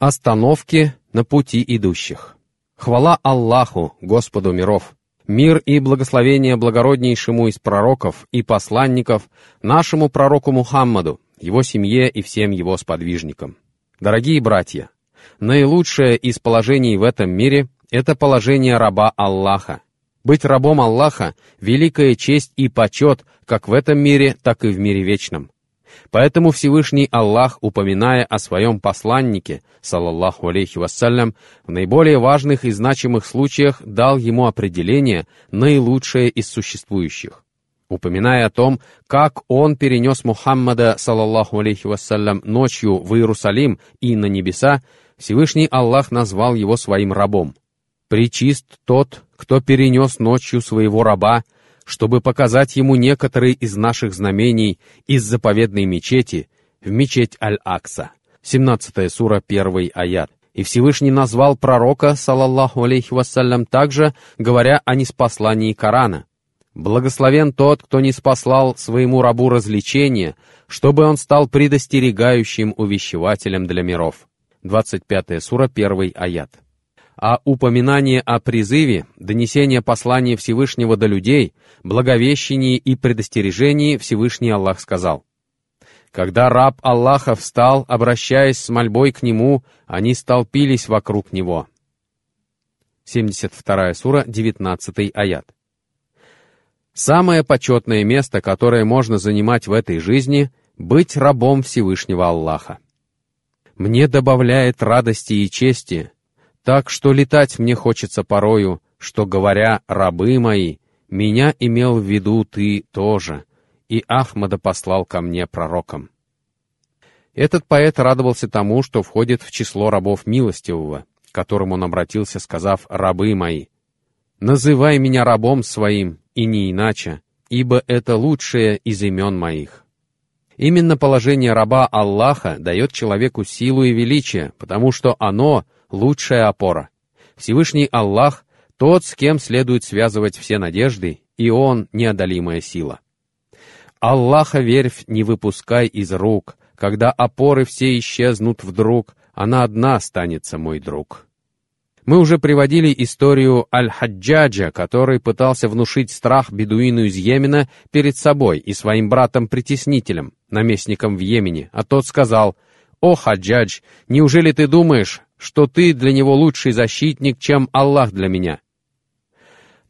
Остановки на пути идущих. Хвала Аллаху, Господу миров! Мир и благословение благороднейшему из пророков и посланников, нашему пророку Мухаммаду, его семье и всем его сподвижникам. Дорогие братья, наилучшее из положений в этом мире — это положение раба Аллаха. Быть рабом Аллаха — великая честь и почет как в этом мире, так и в мире вечном. Поэтому Всевышний Аллах, упоминая о своем посланнике, саллаллаху алейхи вассалям, в наиболее важных и значимых случаях дал ему определение, наилучшее из существующих. Упоминая о том, как он перенес Мухаммада, саллаллаху алейхи вассалям, ночью в Иерусалим и на небеса, Всевышний Аллах назвал его своим рабом. «Причист тот, кто перенес ночью своего раба, чтобы показать ему некоторые из наших знамений из заповедной мечети в мечеть Аль-Акса. 17 сура, 1 аят. И Всевышний назвал пророка, салаллаху алейхи вассалям, также, говоря о неспослании Корана. «Благословен тот, кто не спаслал своему рабу развлечения, чтобы он стал предостерегающим увещевателем для миров». 25 сура, 1 аят а упоминание о призыве, донесение послания Всевышнего до людей, благовещении и предостережении Всевышний Аллах сказал. Когда раб Аллаха встал, обращаясь с мольбой к нему, они столпились вокруг него. 72 сура, 19 аят. Самое почетное место, которое можно занимать в этой жизни — быть рабом Всевышнего Аллаха. Мне добавляет радости и чести так что летать мне хочется порою, что, говоря «рабы мои», меня имел в виду ты тоже, и Ахмада послал ко мне пророком. Этот поэт радовался тому, что входит в число рабов милостивого, к которым он обратился, сказав «рабы мои». «Называй меня рабом своим, и не иначе, ибо это лучшее из имен моих». Именно положение раба Аллаха дает человеку силу и величие, потому что оно лучшая опора. Всевышний Аллах — тот, с кем следует связывать все надежды, и Он — неодолимая сила. Аллаха верфь не выпускай из рук, когда опоры все исчезнут вдруг, она одна останется, мой друг. Мы уже приводили историю Аль-Хаджаджа, который пытался внушить страх бедуину из Йемена перед собой и своим братом-притеснителем, наместником в Йемене, а тот сказал, «О, Хаджадж, неужели ты думаешь, что ты для него лучший защитник, чем Аллах для меня.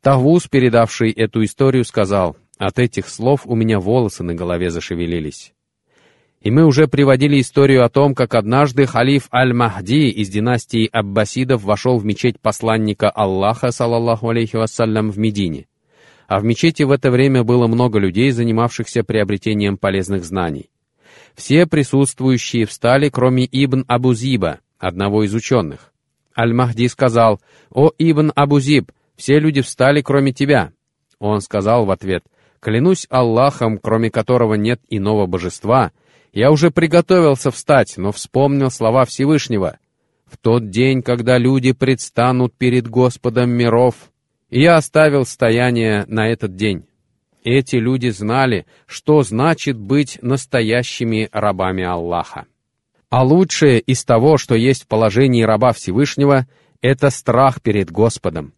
Тавус, передавший эту историю, сказал, от этих слов у меня волосы на голове зашевелились. И мы уже приводили историю о том, как однажды халиф Аль-Махди из династии Аббасидов вошел в мечеть посланника Аллаха, саллаллаху алейхи вассалям, в Медине. А в мечети в это время было много людей, занимавшихся приобретением полезных знаний. Все присутствующие встали, кроме Ибн Абузиба, одного из ученых. Аль-Махди сказал, «О, Ибн Абузиб, все люди встали, кроме тебя». Он сказал в ответ, «Клянусь Аллахом, кроме которого нет иного божества, я уже приготовился встать, но вспомнил слова Всевышнего. В тот день, когда люди предстанут перед Господом миров, я оставил стояние на этот день». Эти люди знали, что значит быть настоящими рабами Аллаха. А лучшее из того, что есть в положении раба Всевышнего, это страх перед Господом.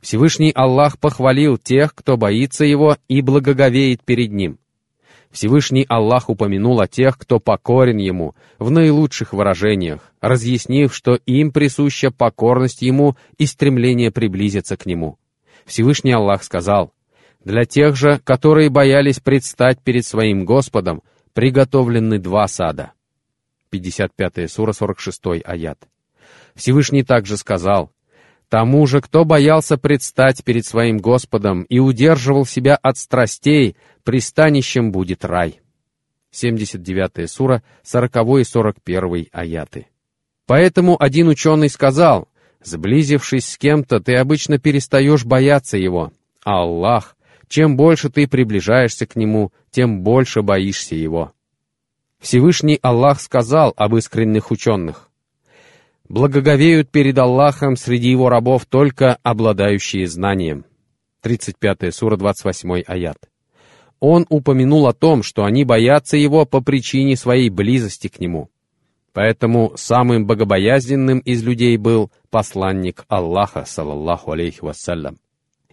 Всевышний Аллах похвалил тех, кто боится Его и благоговеет перед Ним. Всевышний Аллах упомянул о тех, кто покорен Ему, в наилучших выражениях, разъяснив, что им присуща покорность Ему и стремление приблизиться к Нему. Всевышний Аллах сказал, «Для тех же, которые боялись предстать перед своим Господом, приготовлены два сада». 55 сура, 46 аят. Всевышний также сказал, «Тому же, кто боялся предстать перед своим Господом и удерживал себя от страстей, пристанищем будет рай». 79 сура, 40 и 41 аяты. Поэтому один ученый сказал, «Сблизившись с кем-то, ты обычно перестаешь бояться его, а Аллах, чем больше ты приближаешься к нему, тем больше боишься его». Всевышний Аллах сказал об искренних ученых. «Благоговеют перед Аллахом среди его рабов только обладающие знанием». 35 сура, 28 аят. Он упомянул о том, что они боятся его по причине своей близости к нему. Поэтому самым богобоязненным из людей был посланник Аллаха, салаллаху алейхи вассалям.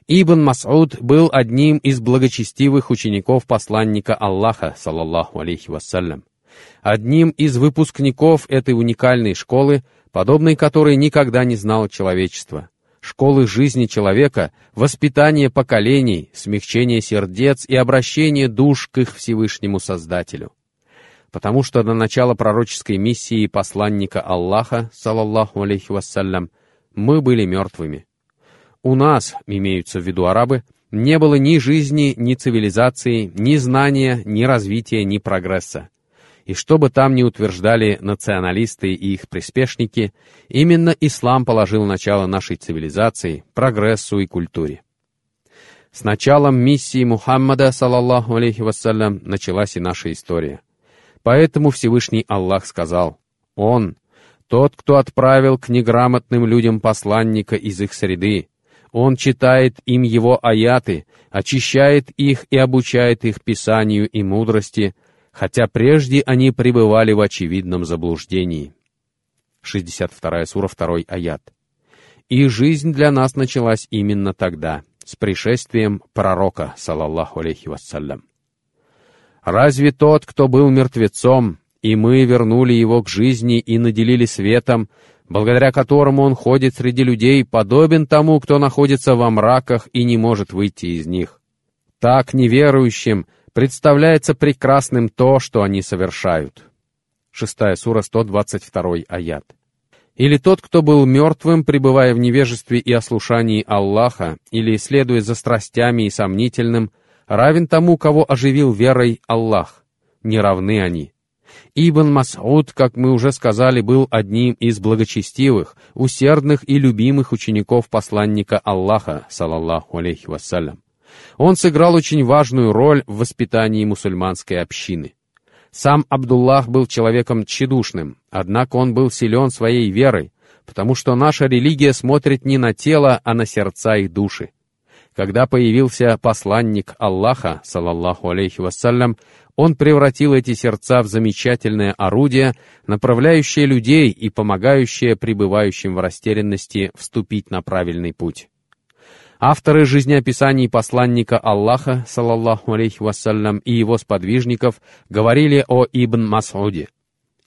Ибн Мас'уд был одним из благочестивых учеников посланника Аллаха, салаллаху алейхи вассалям. Одним из выпускников этой уникальной школы, подобной которой никогда не знало человечество. Школы жизни человека, воспитание поколений, смягчение сердец и обращение душ к их Всевышнему Создателю потому что до начала пророческой миссии посланника Аллаха, салаллаху алейхи вассалям, мы были мертвыми. У нас, имеются в виду арабы, не было ни жизни, ни цивилизации, ни знания, ни развития, ни прогресса. И что бы там ни утверждали националисты и их приспешники, именно ислам положил начало нашей цивилизации, прогрессу и культуре. С началом миссии Мухаммада, салаллаху алейхи вассалям, началась и наша история — Поэтому Всевышний Аллах сказал, «Он, тот, кто отправил к неграмотным людям посланника из их среды, он читает им его аяты, очищает их и обучает их писанию и мудрости, хотя прежде они пребывали в очевидном заблуждении». 62 сура, 2 аят. И жизнь для нас началась именно тогда, с пришествием пророка, салаллаху алейхи вассалям. Разве тот, кто был мертвецом, и мы вернули его к жизни и наделили светом, благодаря которому он ходит среди людей, подобен тому, кто находится во мраках и не может выйти из них? Так неверующим представляется прекрасным то, что они совершают. Шестая сура, 122 аят. Или тот, кто был мертвым, пребывая в невежестве и ослушании Аллаха, или следуя за страстями и сомнительным, равен тому, кого оживил верой Аллах. Не равны они. Ибн Мас'уд, как мы уже сказали, был одним из благочестивых, усердных и любимых учеников посланника Аллаха, салаллаху алейхи вассалям. Он сыграл очень важную роль в воспитании мусульманской общины. Сам Абдуллах был человеком тщедушным, однако он был силен своей верой, потому что наша религия смотрит не на тело, а на сердца и души. Когда появился посланник Аллаха, салаллаху алейхи вассалям, он превратил эти сердца в замечательное орудие, направляющее людей и помогающее пребывающим в растерянности вступить на правильный путь. Авторы жизнеописаний посланника Аллаха, салаллаху алейхи вассалям, и его сподвижников говорили о Ибн Масуде.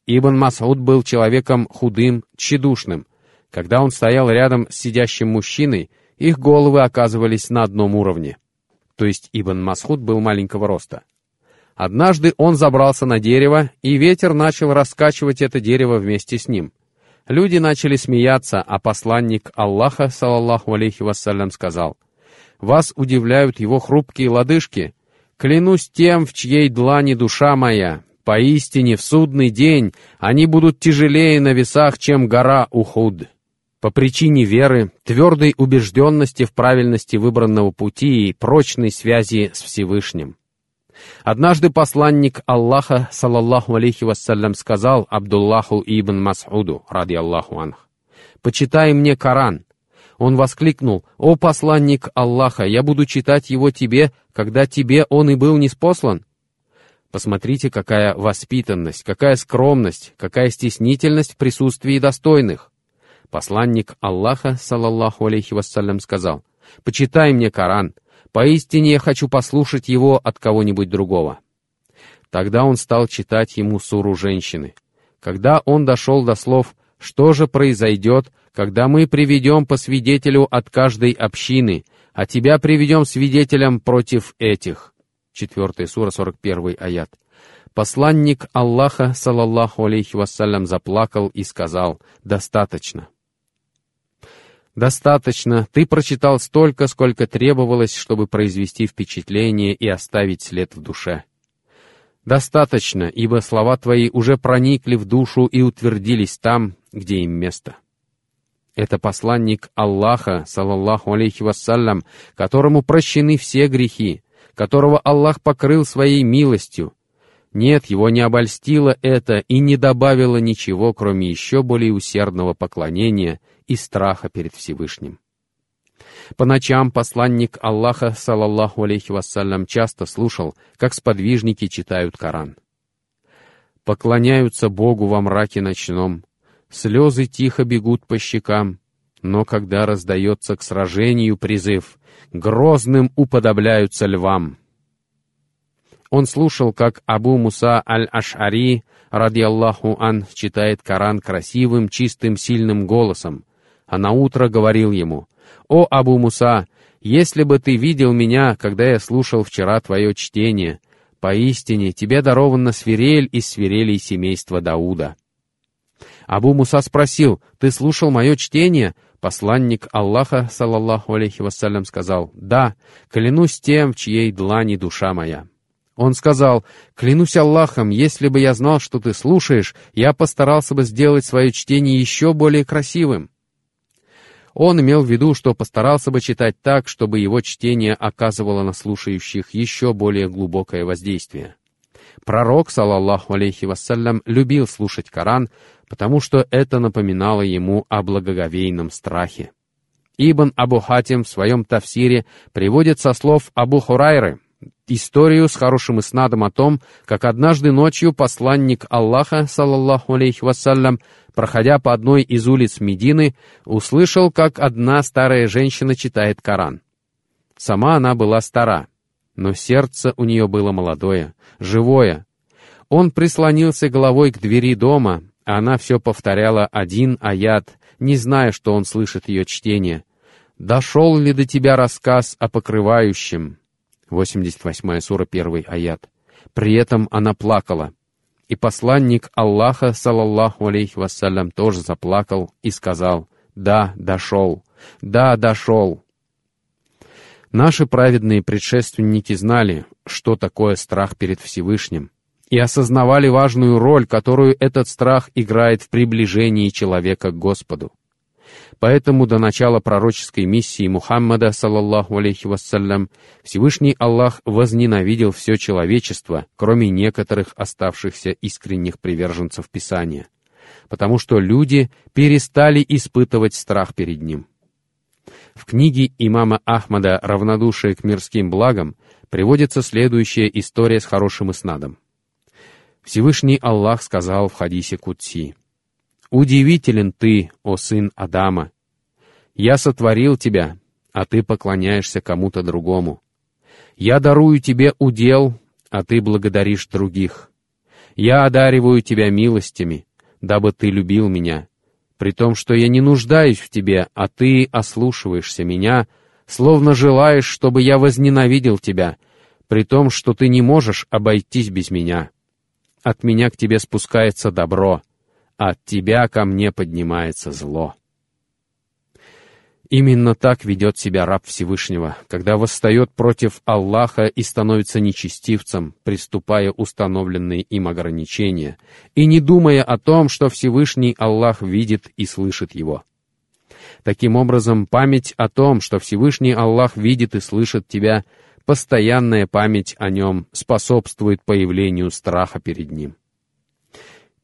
Ибн Масуд был человеком худым, тщедушным. Когда он стоял рядом с сидящим мужчиной, их головы оказывались на одном уровне. То есть Ибн Масхуд был маленького роста. Однажды он забрался на дерево, и ветер начал раскачивать это дерево вместе с ним. Люди начали смеяться, а посланник Аллаха, салаллаху алейхи вассалям, сказал, «Вас удивляют его хрупкие лодыжки? Клянусь тем, в чьей длани душа моя, поистине в судный день они будут тяжелее на весах, чем гора Ухуд» по причине веры, твердой убежденности в правильности выбранного пути и прочной связи с Всевышним. Однажды посланник Аллаха, салаллаху алейхи вассалям, сказал Абдуллаху ибн Мас'уду, ради Аллаху анх, «Почитай мне Коран». Он воскликнул, «О посланник Аллаха, я буду читать его тебе, когда тебе он и был неспослан». Посмотрите, какая воспитанность, какая скромность, какая стеснительность в присутствии достойных. Посланник Аллаха, салаллаху алейхи вассалям, сказал, «Почитай мне Коран, поистине я хочу послушать его от кого-нибудь другого». Тогда он стал читать ему суру женщины. Когда он дошел до слов «Что же произойдет, когда мы приведем по свидетелю от каждой общины, а тебя приведем свидетелем против этих?» 4 сура, 41 аят. Посланник Аллаха, салаллаху алейхи вассалям, заплакал и сказал «Достаточно». Достаточно, ты прочитал столько, сколько требовалось, чтобы произвести впечатление и оставить след в душе. Достаточно, ибо слова твои уже проникли в душу и утвердились там, где им место. Это посланник Аллаха, салаллаху алейхи вассалям, которому прощены все грехи, которого Аллах покрыл своей милостью, нет, его не обольстило это и не добавило ничего, кроме еще более усердного поклонения и страха перед Всевышним. По ночам посланник Аллаха, салаллаху алейхи вассалям, часто слушал, как сподвижники читают Коран. поклоняются Богу во мраке ночном, слезы тихо бегут по щекам, но когда раздается к сражению призыв, грозным уподобляются львам. Он слушал, как Абу Муса аль-Аш'ари, радиаллаху ан, читает Коран красивым, чистым, сильным голосом, а на утро говорил ему, «О, Абу Муса, если бы ты видел меня, когда я слушал вчера твое чтение, поистине тебе дарована свирель из свирелей семейства Дауда». Абу Муса спросил, «Ты слушал мое чтение?» Посланник Аллаха, саллаллаху алейхи вассалям, сказал, «Да, клянусь тем, в чьей длани душа моя». Он сказал, «Клянусь Аллахом, если бы я знал, что ты слушаешь, я постарался бы сделать свое чтение еще более красивым». Он имел в виду, что постарался бы читать так, чтобы его чтение оказывало на слушающих еще более глубокое воздействие. Пророк, салаллаху алейхи вассалям, любил слушать Коран, потому что это напоминало ему о благоговейном страхе. Ибн Абу Хатим в своем тафсире приводит со слов Абу Хурайры историю с хорошим иснадом о том, как однажды ночью посланник Аллаха, салаллаху алейхи вассалям, проходя по одной из улиц Медины, услышал, как одна старая женщина читает Коран. Сама она была стара, но сердце у нее было молодое, живое. Он прислонился головой к двери дома, а она все повторяла один аят, не зная, что он слышит ее чтение. «Дошел ли до тебя рассказ о покрывающем?» 88 сура, 1 аят. При этом она плакала. И посланник Аллаха, салаллаху алейхи вассалям, тоже заплакал и сказал, «Да, дошел! Да, дошел!» Наши праведные предшественники знали, что такое страх перед Всевышним, и осознавали важную роль, которую этот страх играет в приближении человека к Господу. Поэтому до начала пророческой миссии Мухаммада, саллаллаху алейхи вассалям, Всевышний Аллах возненавидел все человечество, кроме некоторых оставшихся искренних приверженцев Писания, потому что люди перестали испытывать страх перед Ним. В книге имама Ахмада «Равнодушие к мирским благам» приводится следующая история с хорошим иснадом. Всевышний Аллах сказал в хадисе Кутси, «Удивителен ты, о сын Адама! Я сотворил тебя, а ты поклоняешься кому-то другому. Я дарую тебе удел, а ты благодаришь других. Я одариваю тебя милостями, дабы ты любил меня, при том, что я не нуждаюсь в тебе, а ты ослушиваешься меня, словно желаешь, чтобы я возненавидел тебя, при том, что ты не можешь обойтись без меня. От меня к тебе спускается добро, от тебя ко мне поднимается зло. Именно так ведет себя раб Всевышнего, когда восстает против Аллаха и становится нечестивцем, приступая установленные им ограничения, и не думая о том, что Всевышний Аллах видит и слышит его. Таким образом, память о том, что Всевышний Аллах видит и слышит тебя, постоянная память о нем способствует появлению страха перед ним.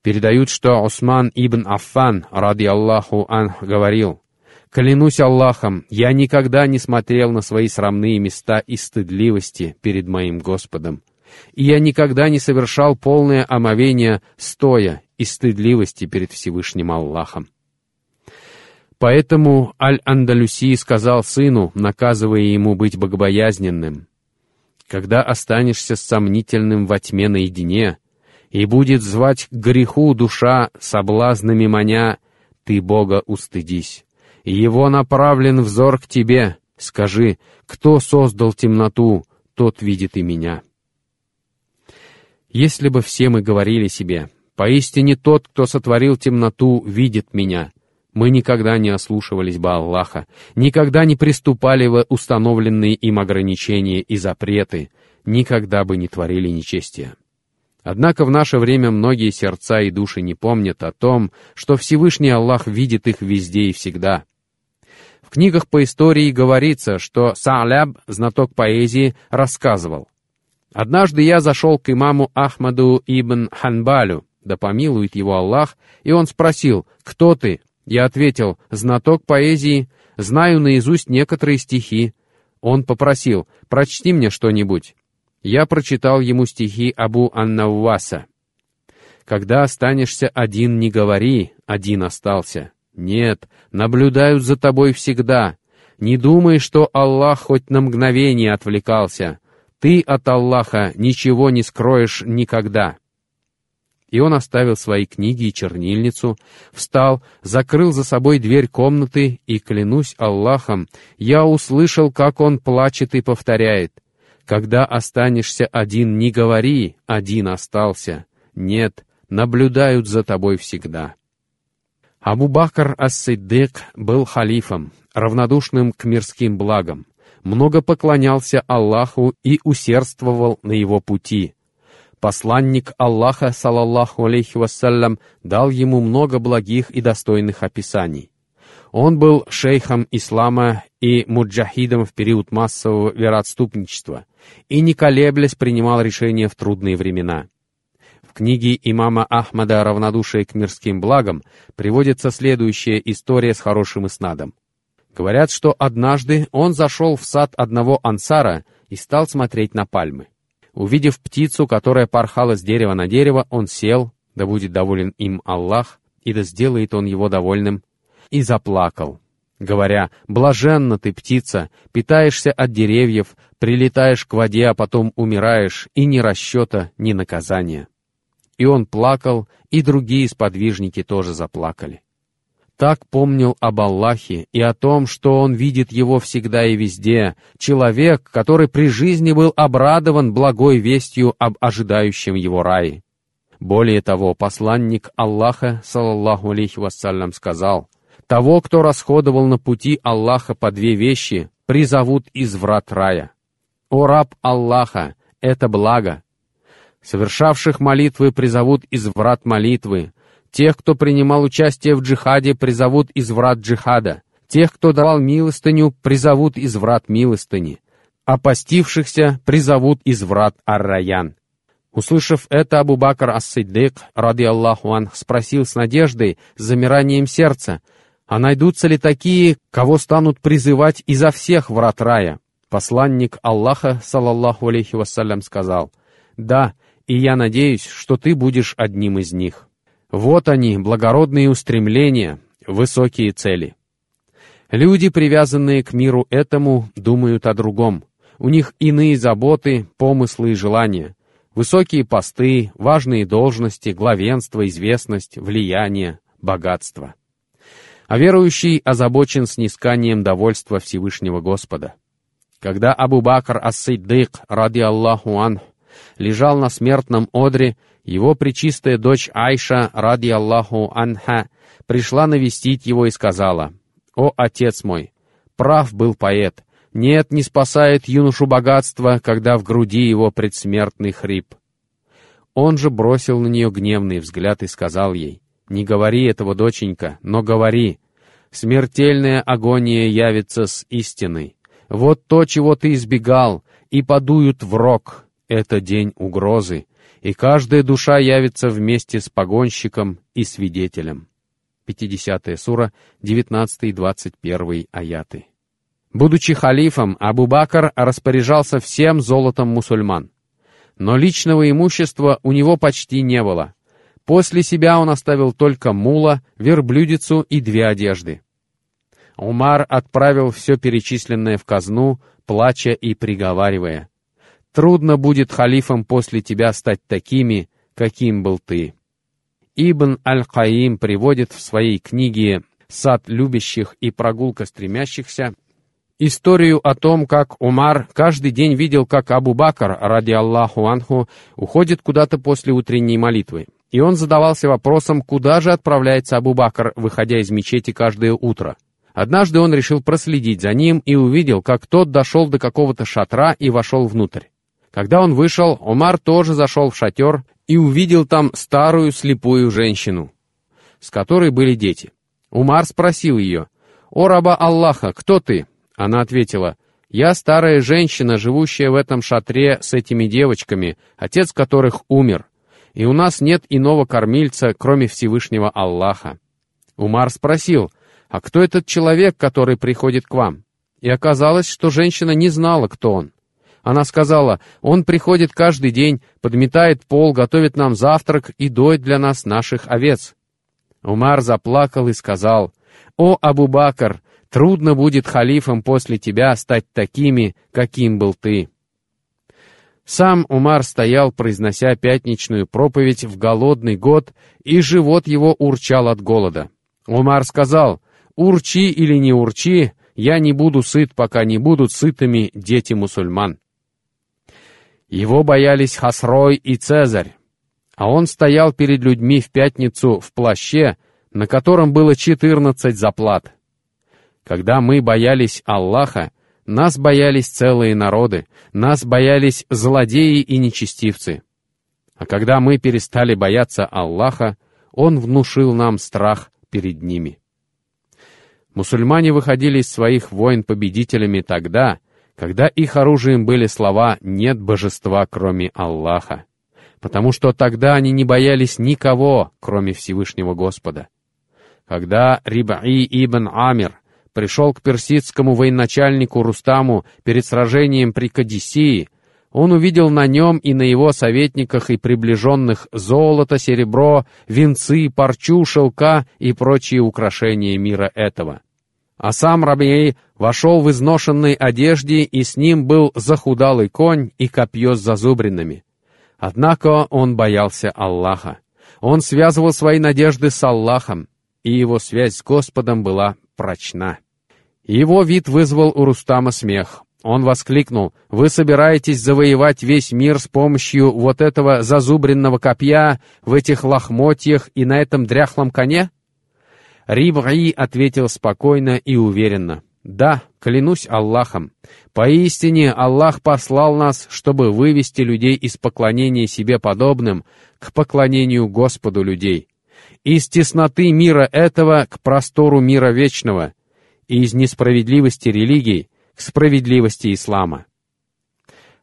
Передают, что Усман ибн Аффан, ради Аллаху ан, говорил — Клянусь Аллахом, я никогда не смотрел на свои срамные места из стыдливости перед моим Господом. И я никогда не совершал полное омовение стоя из стыдливости перед Всевышним Аллахом. Поэтому Аль-Андалюси сказал сыну, наказывая ему быть богобоязненным, «Когда останешься сомнительным во тьме наедине, и будет звать к греху душа соблазнами маня, ты Бога устыдись». Его направлен взор к тебе. Скажи, кто создал темноту, тот видит и меня. Если бы все мы говорили себе, поистине тот, кто сотворил темноту, видит меня, мы никогда не ослушивались бы Аллаха, никогда не приступали в установленные им ограничения и запреты, никогда бы не творили нечестия. Однако в наше время многие сердца и души не помнят о том, что Всевышний Аллах видит их везде и всегда — в книгах по истории говорится, что Са'ляб, знаток поэзии, рассказывал. «Однажды я зашел к имаму Ахмаду ибн Ханбалю, да помилует его Аллах, и он спросил, «Кто ты?» Я ответил, «Знаток поэзии, знаю наизусть некоторые стихи». Он попросил, «Прочти мне что-нибудь». Я прочитал ему стихи Абу Аннавваса. Когда останешься один, не говори, один остался. Нет, наблюдают за тобой всегда. Не думай, что Аллах хоть на мгновение отвлекался. Ты от Аллаха ничего не скроешь никогда. И он оставил свои книги и чернильницу, встал, закрыл за собой дверь комнаты, и, клянусь Аллахом, я услышал, как он плачет и повторяет. «Когда останешься один, не говори, один остался. Нет, наблюдают за тобой всегда». Абу Бакр ас-Сиддык был халифом, равнодушным к мирским благам, много поклонялся Аллаху и усердствовал на его пути. Посланник Аллаха, салаллаху алейхи вассалям, дал ему много благих и достойных описаний. Он был шейхом ислама и муджахидом в период массового вероотступничества и, не колеблясь, принимал решения в трудные времена. В книге имама Ахмада «Равнодушие к мирским благам» приводится следующая история с хорошим иснадом. Говорят, что однажды он зашел в сад одного ансара и стал смотреть на пальмы. Увидев птицу, которая порхала с дерева на дерево, он сел, да будет доволен им Аллах, и да сделает он его довольным, и заплакал, говоря, «Блаженна ты, птица, питаешься от деревьев, прилетаешь к воде, а потом умираешь, и ни расчета, ни наказания». И он плакал, и другие сподвижники тоже заплакали так помнил об Аллахе и о том, что он видит его всегда и везде, человек, который при жизни был обрадован благой вестью об ожидающем его рае. Более того, посланник Аллаха, салаллаху алейхи вассалям, сказал, «Того, кто расходовал на пути Аллаха по две вещи, призовут из врат рая. О раб Аллаха, это благо. Совершавших молитвы призовут из врат молитвы, Тех, кто принимал участие в джихаде, призовут из врат джихада. Тех, кто давал милостыню, призовут из врат милостыни. А постившихся призовут из врат Ар-Раян. Услышав это, Абу Бакр ас-Сиддык, ради Аллаху анх, спросил с надеждой, с замиранием сердца, а найдутся ли такие, кого станут призывать изо всех врат рая? Посланник Аллаха, салаллаху алейхи вассалям, сказал, «Да, и я надеюсь, что ты будешь одним из них». Вот они, благородные устремления, высокие цели. Люди, привязанные к миру этому, думают о другом. У них иные заботы, помыслы и желания. Высокие посты, важные должности, главенство, известность, влияние, богатство. А верующий озабочен снисканием довольства Всевышнего Господа. Когда Абу Бакр ас-Сиддык, ради Аллаху анх, лежал на смертном одре, его пречистая дочь Айша, ради Аллаху Анха, пришла навестить его и сказала, «О, отец мой, прав был поэт, нет, не спасает юношу богатство, когда в груди его предсмертный хрип». Он же бросил на нее гневный взгляд и сказал ей, «Не говори этого, доченька, но говори. Смертельная агония явится с истиной. Вот то, чего ты избегал, и подуют в рог. Это день угрозы, и каждая душа явится вместе с погонщиком и свидетелем. 50 сура, 19-21 аяты. Будучи халифом, Абу Бакр распоряжался всем золотом мусульман. Но личного имущества у него почти не было. После себя он оставил только мула, верблюдицу и две одежды. Умар отправил все перечисленное в казну, плача и приговаривая. Трудно будет халифам после тебя стать такими, каким был ты. Ибн Аль-Каим приводит в своей книге «Сад любящих и прогулка стремящихся» историю о том, как Умар каждый день видел, как Абу Бакр, ради Аллаху Анху, уходит куда-то после утренней молитвы. И он задавался вопросом, куда же отправляется Абу Бакр, выходя из мечети каждое утро. Однажды он решил проследить за ним и увидел, как тот дошел до какого-то шатра и вошел внутрь. Когда он вышел, Омар тоже зашел в шатер и увидел там старую слепую женщину, с которой были дети. Умар спросил ее, «О, раба Аллаха, кто ты?» Она ответила, «Я старая женщина, живущая в этом шатре с этими девочками, отец которых умер, и у нас нет иного кормильца, кроме Всевышнего Аллаха». Умар спросил, «А кто этот человек, который приходит к вам?» И оказалось, что женщина не знала, кто он. Она сказала, «Он приходит каждый день, подметает пол, готовит нам завтрак и доит для нас наших овец». Умар заплакал и сказал, «О, Абу-Бакр, трудно будет халифом после тебя стать такими, каким был ты». Сам Умар стоял, произнося пятничную проповедь в голодный год, и живот его урчал от голода. Умар сказал, «Урчи или не урчи, я не буду сыт, пока не будут сытыми дети мусульман». Его боялись Хасрой и Цезарь, а он стоял перед людьми в пятницу в плаще, на котором было четырнадцать заплат. Когда мы боялись Аллаха, нас боялись целые народы, нас боялись злодеи и нечестивцы. А когда мы перестали бояться Аллаха, Он внушил нам страх перед ними. Мусульмане выходили из своих войн победителями тогда, когда их оружием были слова «нет божества, кроме Аллаха», потому что тогда они не боялись никого, кроме Всевышнего Господа. Когда Рибаи ибн Амир пришел к персидскому военачальнику Рустаму перед сражением при Кадисии, он увидел на нем и на его советниках и приближенных золото, серебро, венцы, парчу, шелка и прочие украшения мира этого. А сам Рабей вошел в изношенной одежде, и с ним был захудалый конь и копье с зазубринами. Однако он боялся Аллаха. Он связывал свои надежды с Аллахом, и его связь с Господом была прочна. Его вид вызвал у Рустама смех. Он воскликнул, «Вы собираетесь завоевать весь мир с помощью вот этого зазубренного копья в этих лохмотьях и на этом дряхлом коне?» Рибраи ответил спокойно и уверенно, «Да, клянусь Аллахом, поистине Аллах послал нас, чтобы вывести людей из поклонения себе подобным к поклонению Господу людей, из тесноты мира этого к простору мира вечного, и из несправедливости религий к справедливости ислама.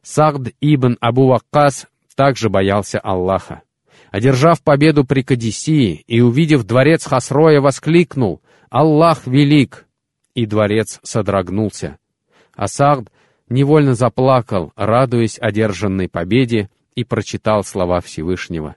Сагд ибн Абу Ваккас также боялся Аллаха. Одержав победу при Кадисии и увидев дворец Хасроя, воскликнул «Аллах велик!» И дворец содрогнулся. А Сагд невольно заплакал, радуясь одержанной победе, и прочитал слова Всевышнего.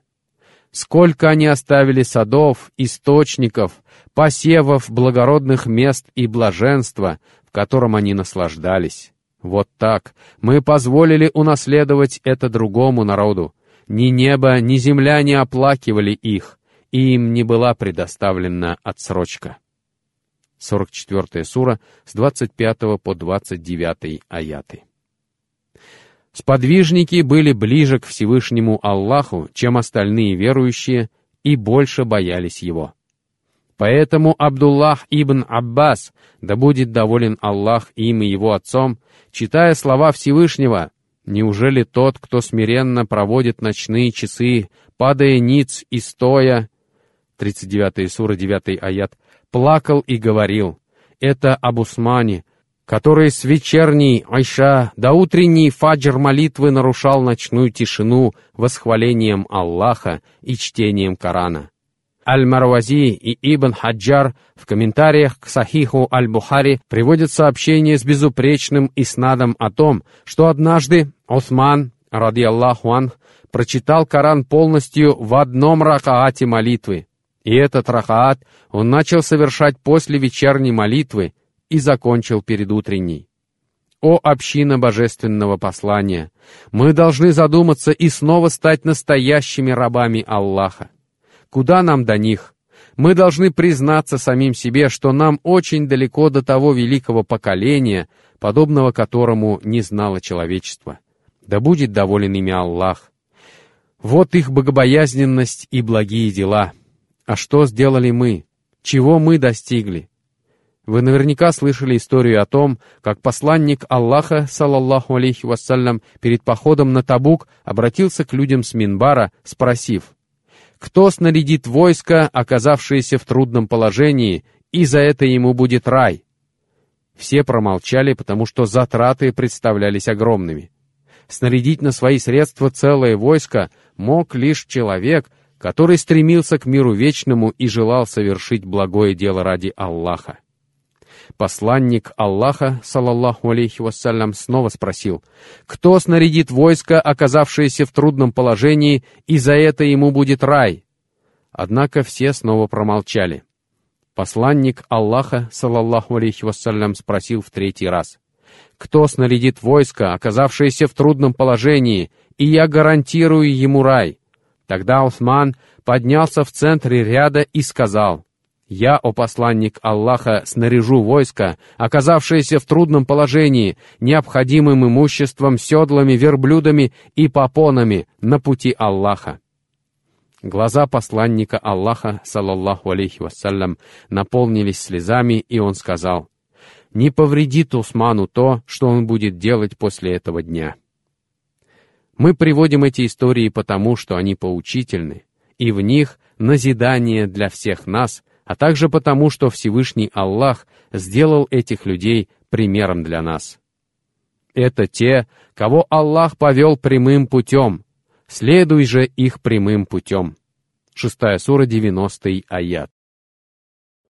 Сколько они оставили садов, источников, посевов благородных мест и блаженства, в котором они наслаждались. Вот так мы позволили унаследовать это другому народу. Ни небо, ни земля не оплакивали их, и им не была предоставлена отсрочка. 44 сура с 25 по 29 аяты. Сподвижники были ближе к Всевышнему Аллаху, чем остальные верующие, и больше боялись Его. Поэтому Абдуллах ибн Аббас, да будет доволен Аллах им и его отцом, читая слова Всевышнего, «Неужели тот, кто смиренно проводит ночные часы, падая ниц и стоя...» 39 сура, 9 аят, плакал и говорил, «Это об Усмане, который с вечерней Айша до утренней фаджр молитвы нарушал ночную тишину восхвалением Аллаха и чтением Корана. Аль-Марвази и Ибн Хаджар в комментариях к Сахиху Аль-Бухари приводят сообщение с безупречным иснадом о том, что однажды Осман, ради Аллаху ан, прочитал Коран полностью в одном ракаате молитвы. И этот ракаат он начал совершать после вечерней молитвы и закончил перед утренней. О община божественного послания! Мы должны задуматься и снова стать настоящими рабами Аллаха. Куда нам до них? Мы должны признаться самим себе, что нам очень далеко до того великого поколения, подобного которому не знало человечество. Да будет доволен ими Аллах. Вот их богобоязненность и благие дела. А что сделали мы? Чего мы достигли? Вы наверняка слышали историю о том, как посланник Аллаха, салаллаху алейхи вассалям, перед походом на Табук обратился к людям с Минбара, спросив — кто снарядит войско, оказавшееся в трудном положении, и за это ему будет рай? Все промолчали, потому что затраты представлялись огромными. Снарядить на свои средства целое войско мог лишь человек, который стремился к миру вечному и желал совершить благое дело ради Аллаха. Посланник Аллаха, салаллаху алейхи вассалям, снова спросил, «Кто снарядит войско, оказавшееся в трудном положении, и за это ему будет рай?» Однако все снова промолчали. Посланник Аллаха, салаллаху алейхи вассалям, спросил в третий раз, «Кто снарядит войско, оказавшееся в трудном положении, и я гарантирую ему рай?» Тогда Усман поднялся в центре ряда и сказал, «Я, о посланник Аллаха, снаряжу войско, оказавшееся в трудном положении, необходимым имуществом, седлами, верблюдами и попонами на пути Аллаха». Глаза посланника Аллаха, салаллаху алейхи вассалям, наполнились слезами, и он сказал, «Не повредит Усману то, что он будет делать после этого дня». Мы приводим эти истории потому, что они поучительны, и в них назидание для всех нас, а также потому, что Всевышний Аллах сделал этих людей примером для нас. Это те, кого Аллах повел прямым путем, Следуй же их прямым путем. Шестая сура, 90 аят.